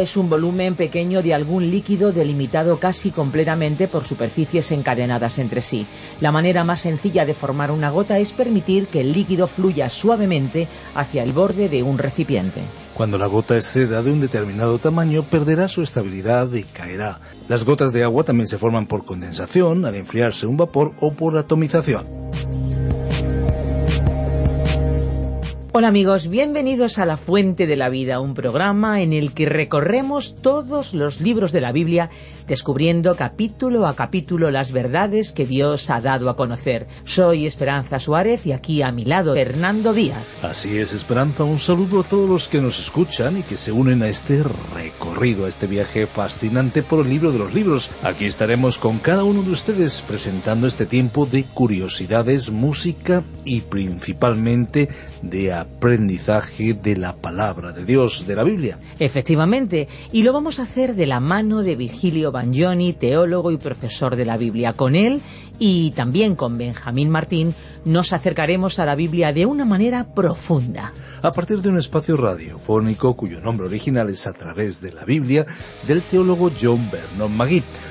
Es un volumen pequeño de algún líquido delimitado casi completamente por superficies encadenadas entre sí. La manera más sencilla de formar una gota es permitir que el líquido fluya suavemente hacia el borde de un recipiente. Cuando la gota exceda de un determinado tamaño, perderá su estabilidad y caerá. Las gotas de agua también se forman por condensación, al enfriarse un vapor o por atomización. Hola amigos, bienvenidos a La Fuente de la Vida, un programa en el que recorremos todos los libros de la Biblia descubriendo capítulo a capítulo las verdades que Dios ha dado a conocer. Soy Esperanza Suárez y aquí a mi lado Fernando Díaz. Así es, Esperanza, un saludo a todos los que nos escuchan y que se unen a este recorrido, a este viaje fascinante por el libro de los libros. Aquí estaremos con cada uno de ustedes presentando este tiempo de curiosidades, música y principalmente de aprendizaje de la palabra de Dios, de la Biblia. Efectivamente, y lo vamos a hacer de la mano de Virgilio Bagnoni, teólogo y profesor de la Biblia. Con él y también con Benjamín Martín nos acercaremos a la Biblia de una manera profunda. A partir de un espacio radiofónico cuyo nombre original es A través de la Biblia del teólogo John Vernon Magui.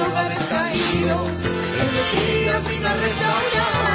Hogares caídos, en los días vino a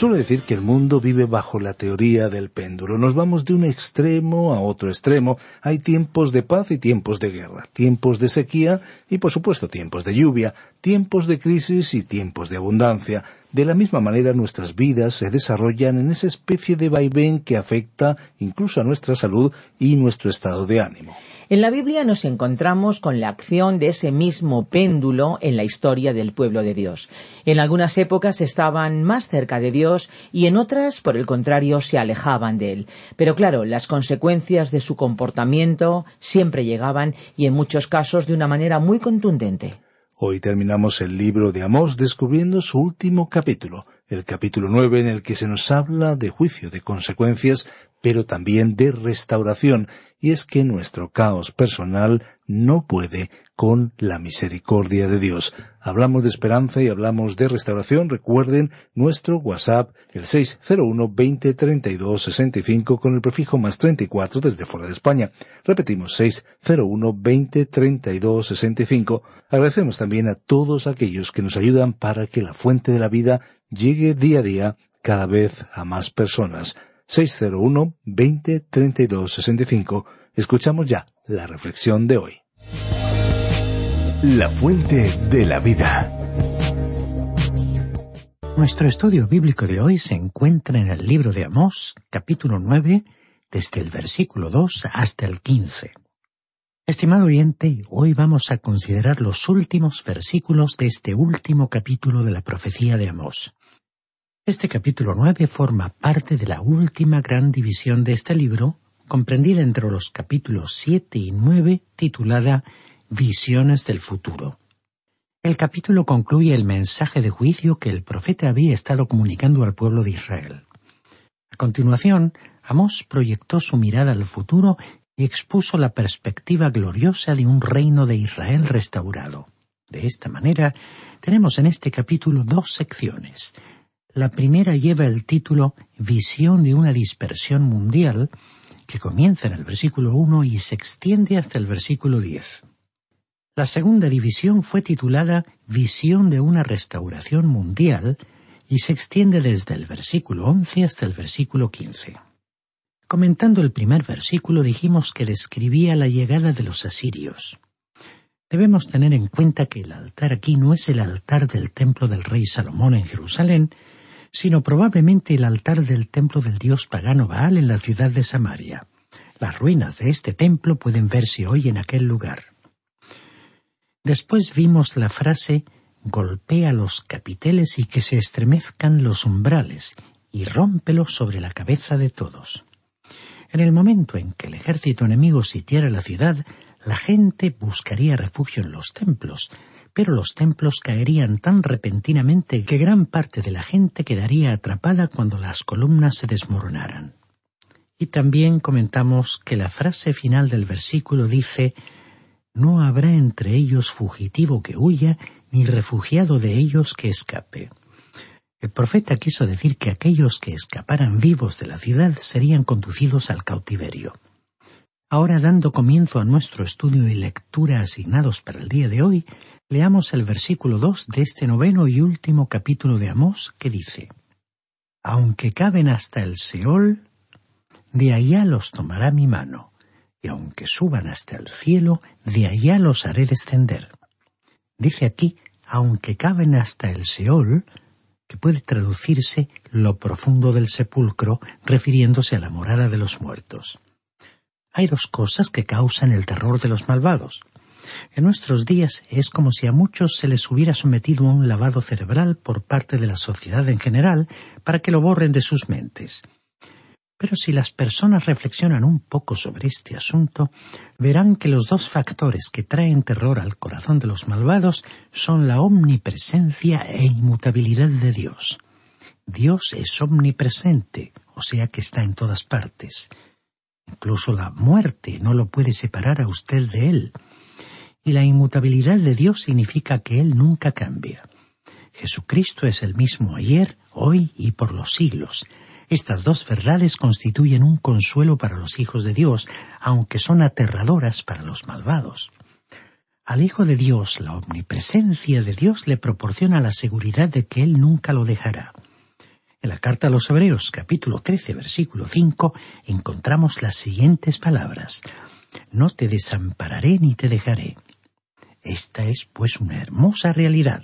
suele decir que el mundo vive bajo la teoría del péndulo. Nos vamos de un extremo a otro extremo. Hay tiempos de paz y tiempos de guerra, tiempos de sequía y por supuesto tiempos de lluvia, tiempos de crisis y tiempos de abundancia. De la misma manera nuestras vidas se desarrollan en esa especie de vaivén que afecta incluso a nuestra salud y nuestro estado de ánimo. En la Biblia nos encontramos con la acción de ese mismo péndulo en la historia del pueblo de Dios. En algunas épocas estaban más cerca de Dios y en otras, por el contrario, se alejaban de él. Pero claro, las consecuencias de su comportamiento siempre llegaban y en muchos casos de una manera muy contundente. Hoy terminamos el libro de Amós descubriendo su último capítulo, el capítulo nueve en el que se nos habla de juicio, de consecuencias, pero también de restauración, y es que nuestro caos personal no puede con la misericordia de Dios. Hablamos de esperanza y hablamos de restauración. Recuerden nuestro WhatsApp, el 601-2032-65 con el prefijo más 34 desde fuera de España. Repetimos, 601-2032-65. Agradecemos también a todos aquellos que nos ayudan para que la fuente de la vida llegue día a día cada vez a más personas. 601-2032-65. Escuchamos ya la reflexión de hoy. La fuente de la vida. Nuestro estudio bíblico de hoy se encuentra en el libro de Amós, capítulo 9, desde el versículo 2 hasta el 15. Estimado oyente, hoy vamos a considerar los últimos versículos de este último capítulo de la profecía de Amós. Este capítulo 9 forma parte de la última gran división de este libro, comprendida entre los capítulos 7 y 9, titulada Visiones del futuro. El capítulo concluye el mensaje de juicio que el profeta había estado comunicando al pueblo de Israel. A continuación, Amós proyectó su mirada al futuro y expuso la perspectiva gloriosa de un reino de Israel restaurado. De esta manera, tenemos en este capítulo dos secciones. La primera lleva el título Visión de una dispersión mundial, que comienza en el versículo 1 y se extiende hasta el versículo 10. La segunda división fue titulada Visión de una restauración mundial y se extiende desde el versículo 11 hasta el versículo 15. Comentando el primer versículo dijimos que describía la llegada de los asirios. Debemos tener en cuenta que el altar aquí no es el altar del templo del rey Salomón en Jerusalén, sino probablemente el altar del templo del dios pagano Baal en la ciudad de Samaria. Las ruinas de este templo pueden verse hoy en aquel lugar. Después vimos la frase golpea los capiteles y que se estremezcan los umbrales y rómpelos sobre la cabeza de todos. En el momento en que el ejército enemigo sitiara la ciudad, la gente buscaría refugio en los templos, pero los templos caerían tan repentinamente que gran parte de la gente quedaría atrapada cuando las columnas se desmoronaran. Y también comentamos que la frase final del versículo dice No habrá entre ellos fugitivo que huya, ni refugiado de ellos que escape. El profeta quiso decir que aquellos que escaparan vivos de la ciudad serían conducidos al cautiverio. Ahora, dando comienzo a nuestro estudio y lectura asignados para el día de hoy, leamos el versículo 2 de este noveno y último capítulo de Amós que dice Aunque caben hasta el Seol, de allá los tomará mi mano, y aunque suban hasta el cielo, de allá los haré descender. Dice aquí, aunque caben hasta el Seol, que puede traducirse lo profundo del sepulcro, refiriéndose a la morada de los muertos. Hay dos cosas que causan el terror de los malvados. En nuestros días es como si a muchos se les hubiera sometido a un lavado cerebral por parte de la sociedad en general para que lo borren de sus mentes. Pero si las personas reflexionan un poco sobre este asunto, verán que los dos factores que traen terror al corazón de los malvados son la omnipresencia e inmutabilidad de Dios. Dios es omnipresente, o sea que está en todas partes. Incluso la muerte no lo puede separar a usted de Él. Y la inmutabilidad de Dios significa que Él nunca cambia. Jesucristo es el mismo ayer, hoy y por los siglos. Estas dos verdades constituyen un consuelo para los hijos de Dios, aunque son aterradoras para los malvados. Al Hijo de Dios, la omnipresencia de Dios le proporciona la seguridad de que Él nunca lo dejará. En la carta a los Hebreos, capítulo 13, versículo 5, encontramos las siguientes palabras. No te desampararé ni te dejaré. Esta es, pues, una hermosa realidad.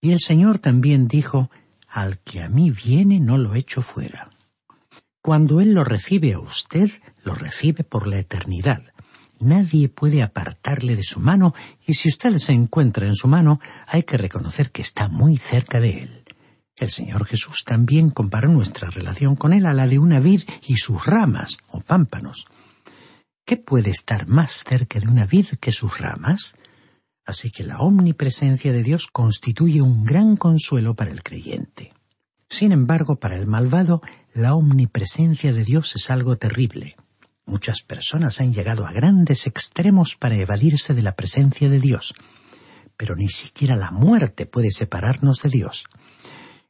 Y el Señor también dijo, Al que a mí viene no lo echo fuera. Cuando Él lo recibe a usted, lo recibe por la eternidad. Nadie puede apartarle de su mano, y si usted se encuentra en su mano, hay que reconocer que está muy cerca de Él. El Señor Jesús también comparó nuestra relación con Él a la de una vid y sus ramas, o pámpanos. ¿Qué puede estar más cerca de una vid que sus ramas? Así que la omnipresencia de Dios constituye un gran consuelo para el creyente. Sin embargo, para el malvado, la omnipresencia de Dios es algo terrible. Muchas personas han llegado a grandes extremos para evadirse de la presencia de Dios. Pero ni siquiera la muerte puede separarnos de Dios.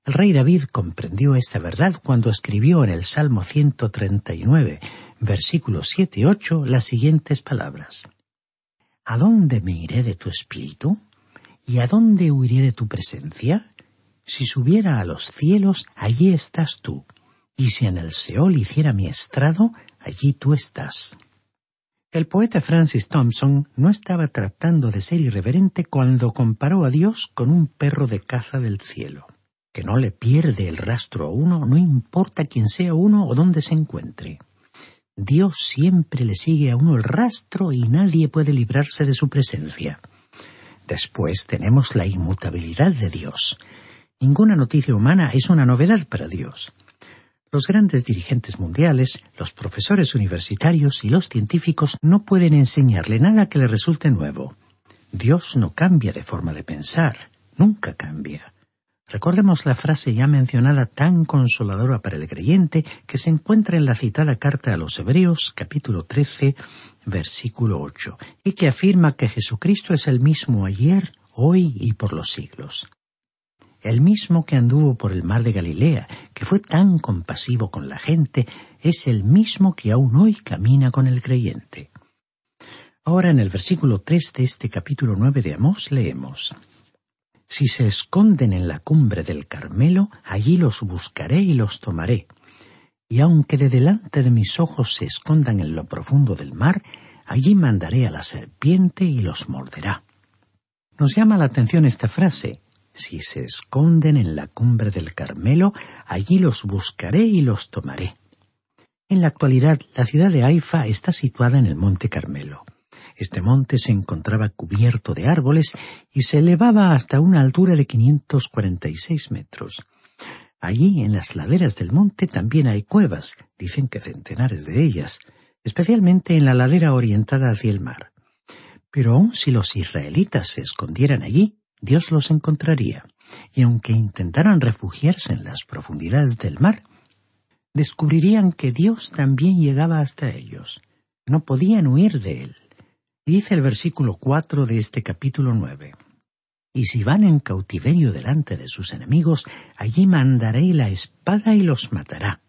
El rey David comprendió esta verdad cuando escribió en el Salmo 139, versículos 7 y 8, las siguientes palabras. ¿A dónde me iré de tu espíritu? ¿Y a dónde huiré de tu presencia? Si subiera a los cielos, allí estás tú, y si en el Seol hiciera mi estrado, allí tú estás. El poeta Francis Thompson no estaba tratando de ser irreverente cuando comparó a Dios con un perro de caza del cielo, que no le pierde el rastro a uno, no importa quién sea uno o dónde se encuentre. Dios siempre le sigue a uno el rastro y nadie puede librarse de su presencia. Después tenemos la inmutabilidad de Dios. Ninguna noticia humana es una novedad para Dios. Los grandes dirigentes mundiales, los profesores universitarios y los científicos no pueden enseñarle nada que le resulte nuevo. Dios no cambia de forma de pensar, nunca cambia. Recordemos la frase ya mencionada tan consoladora para el creyente que se encuentra en la citada carta a los Hebreos capítulo 13 versículo 8 y que afirma que Jesucristo es el mismo ayer, hoy y por los siglos. El mismo que anduvo por el mar de Galilea, que fue tan compasivo con la gente, es el mismo que aún hoy camina con el creyente. Ahora en el versículo 3 de este capítulo 9 de Amós leemos si se esconden en la cumbre del Carmelo, allí los buscaré y los tomaré. Y aunque de delante de mis ojos se escondan en lo profundo del mar, allí mandaré a la serpiente y los morderá. Nos llama la atención esta frase. Si se esconden en la cumbre del Carmelo, allí los buscaré y los tomaré. En la actualidad, la ciudad de Haifa está situada en el monte Carmelo. Este monte se encontraba cubierto de árboles y se elevaba hasta una altura de 546 metros. Allí, en las laderas del monte, también hay cuevas, dicen que centenares de ellas, especialmente en la ladera orientada hacia el mar. Pero aun si los israelitas se escondieran allí, Dios los encontraría, y aunque intentaran refugiarse en las profundidades del mar, descubrirían que Dios también llegaba hasta ellos. No podían huir de él. Dice el versículo cuatro de este capítulo nueve. Y si van en cautiverio delante de sus enemigos, allí mandaré la espada y los matará,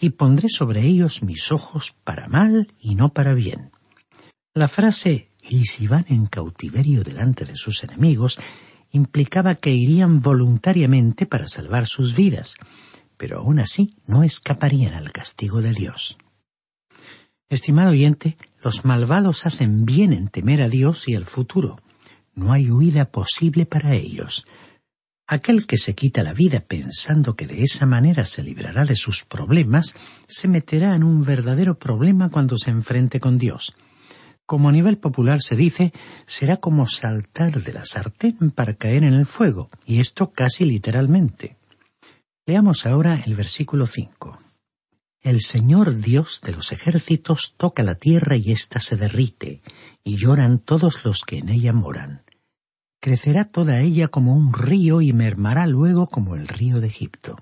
y pondré sobre ellos mis ojos para mal y no para bien. La frase y si van en cautiverio delante de sus enemigos implicaba que irían voluntariamente para salvar sus vidas, pero aún así no escaparían al castigo de Dios. Estimado oyente, los malvados hacen bien en temer a Dios y al futuro. No hay huida posible para ellos. Aquel que se quita la vida pensando que de esa manera se librará de sus problemas, se meterá en un verdadero problema cuando se enfrente con Dios. Como a nivel popular se dice, será como saltar de la sartén para caer en el fuego, y esto casi literalmente. Leamos ahora el versículo 5. El Señor Dios de los ejércitos toca la tierra y ésta se derrite, y lloran todos los que en ella moran crecerá toda ella como un río y mermará luego como el río de Egipto.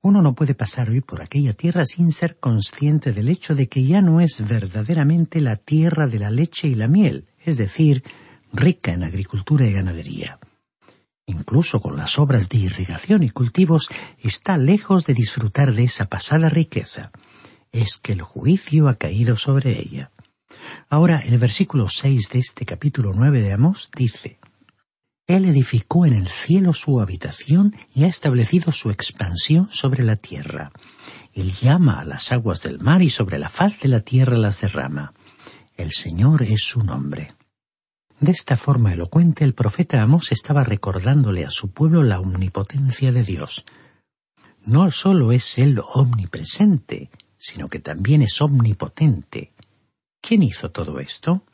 Uno no puede pasar hoy por aquella tierra sin ser consciente del hecho de que ya no es verdaderamente la tierra de la leche y la miel, es decir, rica en agricultura y ganadería. Incluso con las obras de irrigación y cultivos está lejos de disfrutar de esa pasada riqueza. Es que el juicio ha caído sobre ella. Ahora, el versículo seis de este capítulo nueve de Amós dice él edificó en el cielo su habitación y ha establecido su expansión sobre la tierra. Él llama a las aguas del mar y sobre la faz de la tierra las derrama. El Señor es su nombre. De esta forma elocuente el profeta Amós estaba recordándole a su pueblo la omnipotencia de Dios. No sólo es Él omnipresente, sino que también es omnipotente. ¿Quién hizo todo esto?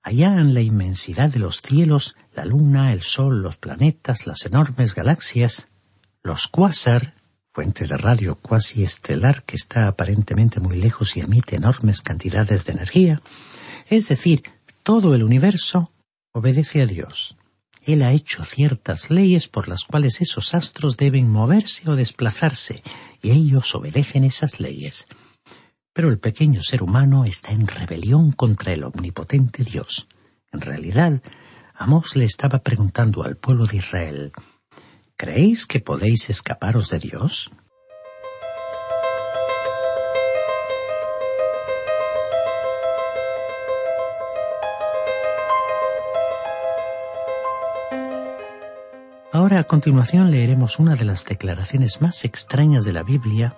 Allá en la inmensidad de los cielos, la luna, el sol, los planetas, las enormes galaxias, los cuásar, fuente de radio cuasi estelar que está aparentemente muy lejos y emite enormes cantidades de energía, es decir, todo el universo obedece a Dios. Él ha hecho ciertas leyes por las cuales esos astros deben moverse o desplazarse, y ellos obedecen esas leyes. Pero el pequeño ser humano está en rebelión contra el omnipotente Dios. En realidad, Amós le estaba preguntando al pueblo de Israel, ¿Creéis que podéis escaparos de Dios? Ahora a continuación leeremos una de las declaraciones más extrañas de la Biblia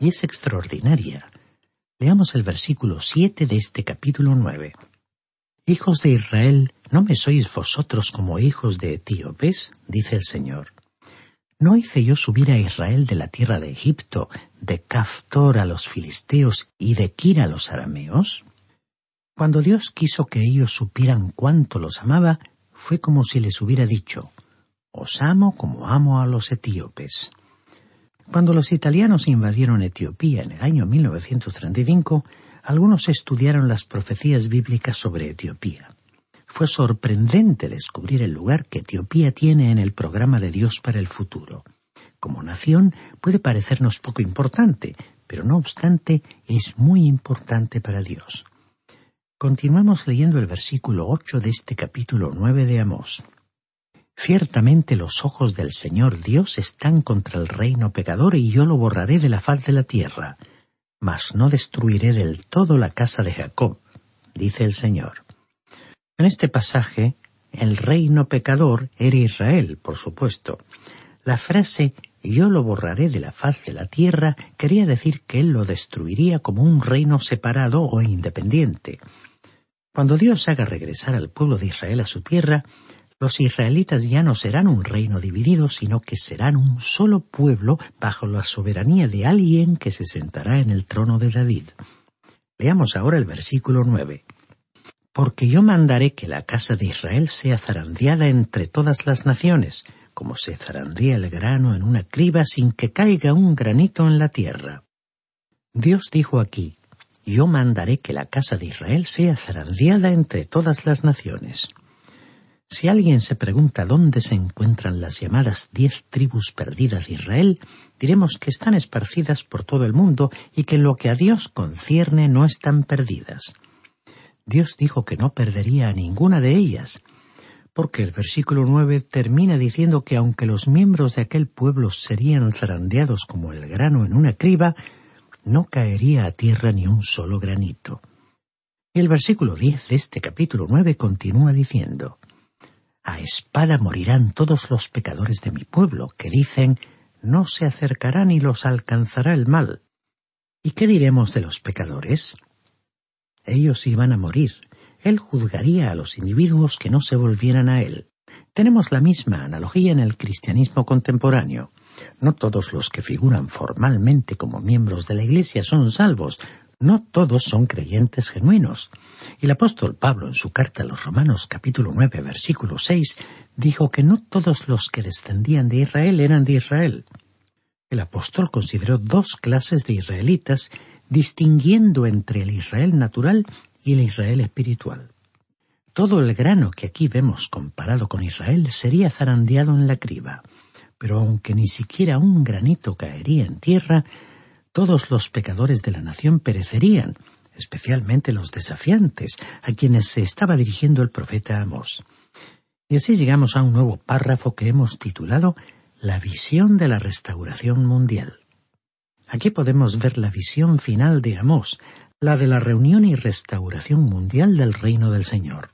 y es extraordinaria. Leamos el versículo siete de este capítulo nueve. Hijos de Israel, ¿no me sois vosotros como hijos de etíopes? dice el Señor. ¿No hice yo subir a Israel de la tierra de Egipto, de Caftor a los filisteos y de Kir a los arameos? Cuando Dios quiso que ellos supieran cuánto los amaba, fue como si les hubiera dicho, Os amo como amo a los etíopes. Cuando los italianos invadieron Etiopía en el año 1935, algunos estudiaron las profecías bíblicas sobre Etiopía. Fue sorprendente descubrir el lugar que Etiopía tiene en el programa de Dios para el futuro. Como nación puede parecernos poco importante, pero no obstante es muy importante para Dios. Continuamos leyendo el versículo ocho de este capítulo nueve de Amós. Ciertamente los ojos del Señor Dios están contra el reino pecador y yo lo borraré de la faz de la tierra, mas no destruiré del todo la casa de Jacob, dice el Señor. En este pasaje, el reino pecador era Israel, por supuesto. La frase yo lo borraré de la faz de la tierra quería decir que él lo destruiría como un reino separado o independiente. Cuando Dios haga regresar al pueblo de Israel a su tierra, los israelitas ya no serán un reino dividido, sino que serán un solo pueblo bajo la soberanía de alguien que se sentará en el trono de David. Leamos ahora el versículo nueve. Porque yo mandaré que la casa de Israel sea zarandeada entre todas las naciones, como se zarandea el grano en una criba sin que caiga un granito en la tierra. Dios dijo aquí, yo mandaré que la casa de Israel sea zarandeada entre todas las naciones. Si alguien se pregunta dónde se encuentran las llamadas diez tribus perdidas de Israel, diremos que están esparcidas por todo el mundo y que lo que a Dios concierne no están perdidas. Dios dijo que no perdería a ninguna de ellas, porque el versículo nueve termina diciendo que aunque los miembros de aquel pueblo serían zarandeados como el grano en una criba, no caería a tierra ni un solo granito. Y el versículo diez de este capítulo nueve continúa diciendo a espada morirán todos los pecadores de mi pueblo, que dicen, no se acercará ni los alcanzará el mal. ¿Y qué diremos de los pecadores? Ellos iban a morir. Él juzgaría a los individuos que no se volvieran a él. Tenemos la misma analogía en el cristianismo contemporáneo. No todos los que figuran formalmente como miembros de la Iglesia son salvos, no todos son creyentes genuinos. Y el apóstol Pablo en su carta a los Romanos capítulo 9 versículo 6 dijo que no todos los que descendían de Israel eran de Israel. El apóstol consideró dos clases de israelitas distinguiendo entre el Israel natural y el Israel espiritual. Todo el grano que aquí vemos comparado con Israel sería zarandeado en la criba, pero aunque ni siquiera un granito caería en tierra, todos los pecadores de la nación perecerían, especialmente los desafiantes, a quienes se estaba dirigiendo el profeta Amós. Y así llegamos a un nuevo párrafo que hemos titulado La visión de la restauración mundial. Aquí podemos ver la visión final de Amós, la de la reunión y restauración mundial del reino del Señor.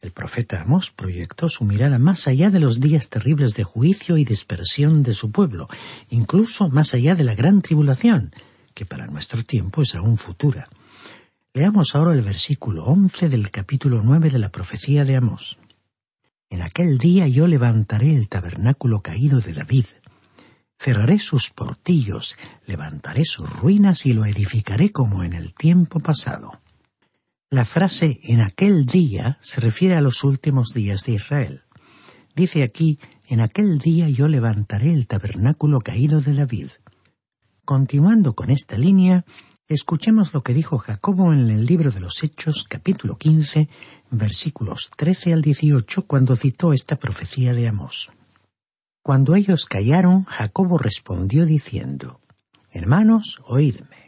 El profeta Amós proyectó su mirada más allá de los días terribles de juicio y dispersión de su pueblo, incluso más allá de la gran tribulación, que para nuestro tiempo es aún futura. Leamos ahora el versículo once del capítulo nueve de la profecía de Amós. En aquel día yo levantaré el tabernáculo caído de David, cerraré sus portillos, levantaré sus ruinas y lo edificaré como en el tiempo pasado. La frase en aquel día se refiere a los últimos días de Israel. Dice aquí, en aquel día yo levantaré el tabernáculo caído de David. Continuando con esta línea, escuchemos lo que dijo Jacobo en el libro de los Hechos capítulo 15, versículos 13 al 18, cuando citó esta profecía de Amós. Cuando ellos callaron, Jacobo respondió diciendo, Hermanos, oídme.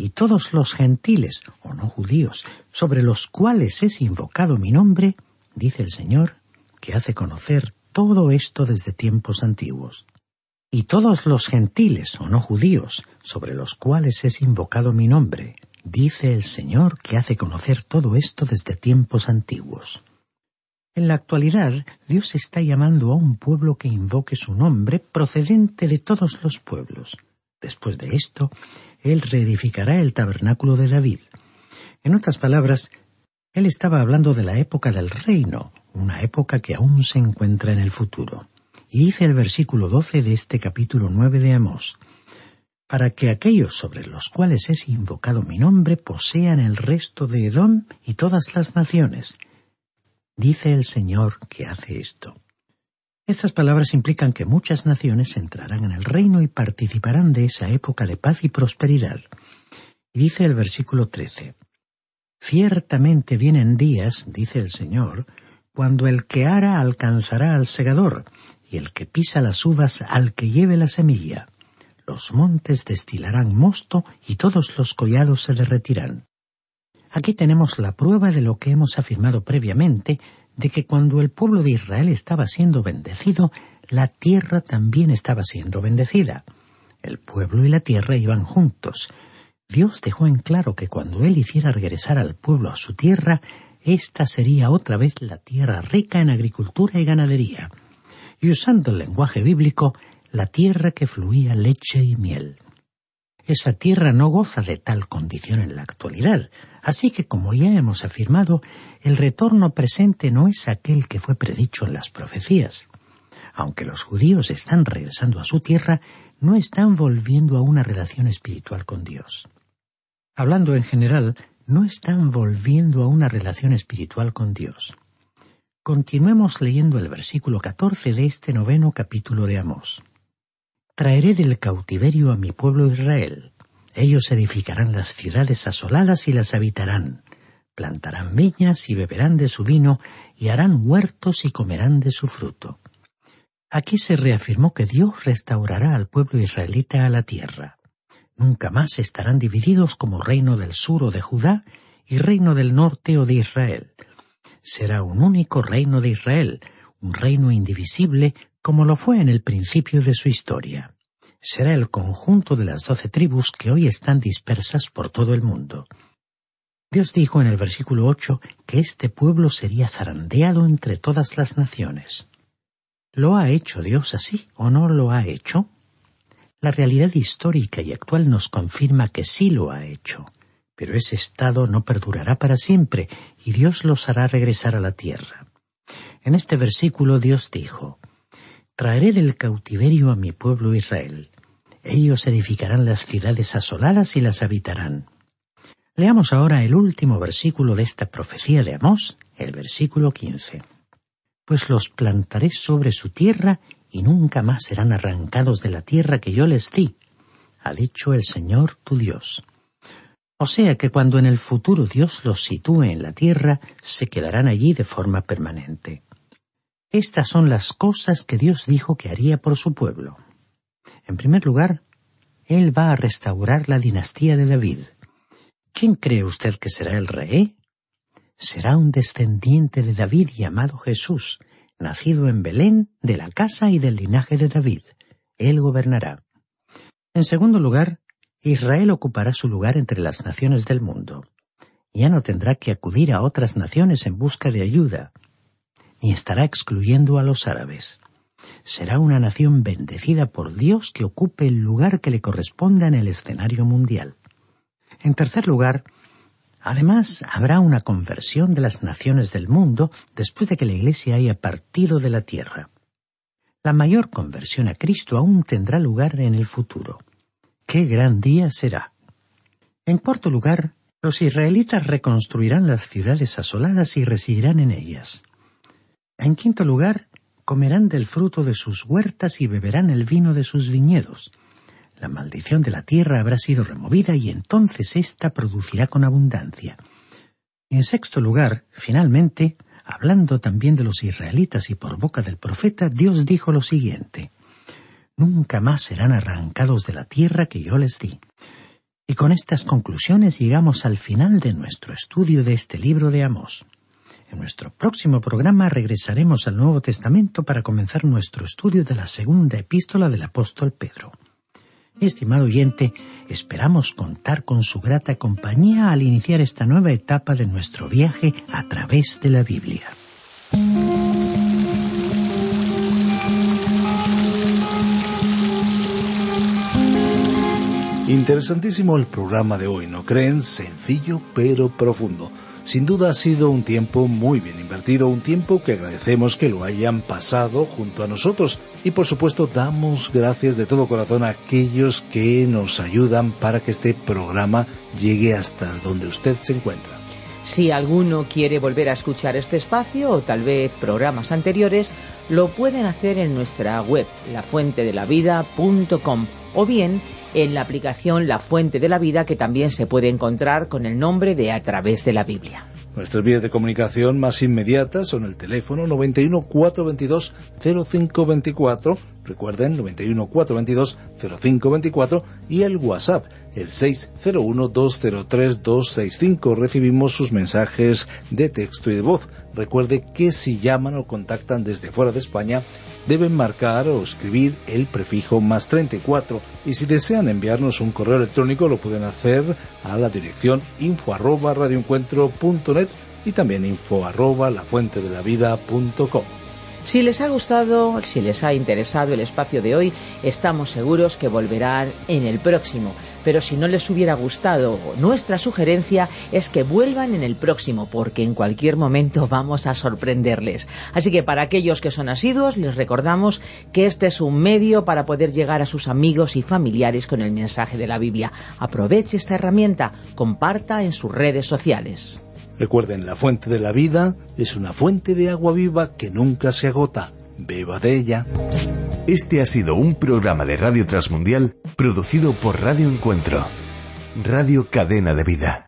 y todos los gentiles o no judíos sobre los cuales es invocado mi nombre, dice el Señor, que hace conocer todo esto desde tiempos antiguos. Y todos los gentiles o no judíos sobre los cuales es invocado mi nombre, dice el Señor que hace conocer todo esto desde tiempos antiguos. En la actualidad, Dios está llamando a un pueblo que invoque su nombre procedente de todos los pueblos. Después de esto, Él reedificará el tabernáculo de David. En otras palabras, Él estaba hablando de la época del reino, una época que aún se encuentra en el futuro. Y dice el versículo doce de este capítulo nueve de Amós, para que aquellos sobre los cuales es invocado mi nombre posean el resto de Edom y todas las naciones. Dice el Señor que hace esto. Estas palabras implican que muchas naciones entrarán en el reino y participarán de esa época de paz y prosperidad. Y dice el versículo 13, Ciertamente vienen días, dice el Señor, cuando el que ara alcanzará al segador, y el que pisa las uvas al que lleve la semilla. Los montes destilarán mosto y todos los collados se derretirán. Aquí tenemos la prueba de lo que hemos afirmado previamente de que cuando el pueblo de Israel estaba siendo bendecido, la tierra también estaba siendo bendecida. El pueblo y la tierra iban juntos. Dios dejó en claro que cuando Él hiciera regresar al pueblo a su tierra, esta sería otra vez la tierra rica en agricultura y ganadería. Y usando el lenguaje bíblico, la tierra que fluía leche y miel. Esa tierra no goza de tal condición en la actualidad, Así que, como ya hemos afirmado, el retorno presente no es aquel que fue predicho en las profecías. Aunque los judíos están regresando a su tierra, no están volviendo a una relación espiritual con Dios. Hablando en general, no están volviendo a una relación espiritual con Dios. Continuemos leyendo el versículo 14 de este noveno capítulo de Amós. Traeré del cautiverio a mi pueblo Israel, ellos edificarán las ciudades asoladas y las habitarán, plantarán viñas y beberán de su vino, y harán huertos y comerán de su fruto. Aquí se reafirmó que Dios restaurará al pueblo israelita a la tierra. Nunca más estarán divididos como reino del sur o de Judá y reino del norte o de Israel. Será un único reino de Israel, un reino indivisible como lo fue en el principio de su historia. Será el conjunto de las doce tribus que hoy están dispersas por todo el mundo. Dios dijo en el versículo ocho que este pueblo sería zarandeado entre todas las naciones. ¿Lo ha hecho Dios así o no lo ha hecho? La realidad histórica y actual nos confirma que sí lo ha hecho, pero ese estado no perdurará para siempre y Dios los hará regresar a la tierra. En este versículo Dios dijo, Traeré del cautiverio a mi pueblo Israel. Ellos edificarán las ciudades asoladas y las habitarán. Leamos ahora el último versículo de esta profecía de Amós, el versículo quince. Pues los plantaré sobre su tierra y nunca más serán arrancados de la tierra que yo les di, ha dicho el Señor tu Dios. O sea que cuando en el futuro Dios los sitúe en la tierra, se quedarán allí de forma permanente. Estas son las cosas que Dios dijo que haría por su pueblo. En primer lugar, Él va a restaurar la dinastía de David. ¿Quién cree usted que será el rey? Será un descendiente de David llamado Jesús, nacido en Belén, de la casa y del linaje de David. Él gobernará. En segundo lugar, Israel ocupará su lugar entre las naciones del mundo. Ya no tendrá que acudir a otras naciones en busca de ayuda, ni estará excluyendo a los árabes. Será una nación bendecida por Dios que ocupe el lugar que le corresponda en el escenario mundial. En tercer lugar, además habrá una conversión de las naciones del mundo después de que la Iglesia haya partido de la tierra. La mayor conversión a Cristo aún tendrá lugar en el futuro. ¡Qué gran día será! En cuarto lugar, los israelitas reconstruirán las ciudades asoladas y residirán en ellas. En quinto lugar, comerán del fruto de sus huertas y beberán el vino de sus viñedos la maldición de la tierra habrá sido removida y entonces ésta producirá con abundancia. En sexto lugar, finalmente, hablando también de los israelitas y por boca del profeta, Dios dijo lo siguiente Nunca más serán arrancados de la tierra que yo les di. Y con estas conclusiones llegamos al final de nuestro estudio de este libro de Amós. En nuestro próximo programa regresaremos al Nuevo Testamento para comenzar nuestro estudio de la segunda epístola del apóstol Pedro. Estimado oyente, esperamos contar con su grata compañía al iniciar esta nueva etapa de nuestro viaje a través de la Biblia. Interesantísimo el programa de hoy, ¿no creen? Sencillo pero profundo. Sin duda ha sido un tiempo muy bien invertido, un tiempo que agradecemos que lo hayan pasado junto a nosotros y por supuesto damos gracias de todo corazón a aquellos que nos ayudan para que este programa llegue hasta donde usted se encuentra. Si alguno quiere volver a escuchar este espacio o tal vez programas anteriores, lo pueden hacer en nuestra web, lafuentedelavida.com o bien en la aplicación La Fuente de la Vida que también se puede encontrar con el nombre de A través de la Biblia. Nuestras vías de comunicación más inmediatas son el teléfono 91 422 0524, recuerden 91 422 0524 y el WhatsApp el 601 203 265. Recibimos sus mensajes de texto y de voz. Recuerde que si llaman o contactan desde fuera de España deben marcar o escribir el prefijo más 34 y si desean enviarnos un correo electrónico lo pueden hacer a la dirección info arroba radioencuentro.net y también info arroba lafuentedelavida.com. Si les ha gustado, si les ha interesado el espacio de hoy, estamos seguros que volverán en el próximo. Pero si no les hubiera gustado, nuestra sugerencia es que vuelvan en el próximo, porque en cualquier momento vamos a sorprenderles. Así que para aquellos que son asiduos, les recordamos que este es un medio para poder llegar a sus amigos y familiares con el mensaje de la Biblia. Aproveche esta herramienta, comparta en sus redes sociales. Recuerden, la fuente de la vida es una fuente de agua viva que nunca se agota. Beba de ella. Este ha sido un programa de Radio Transmundial producido por Radio Encuentro, Radio Cadena de Vida.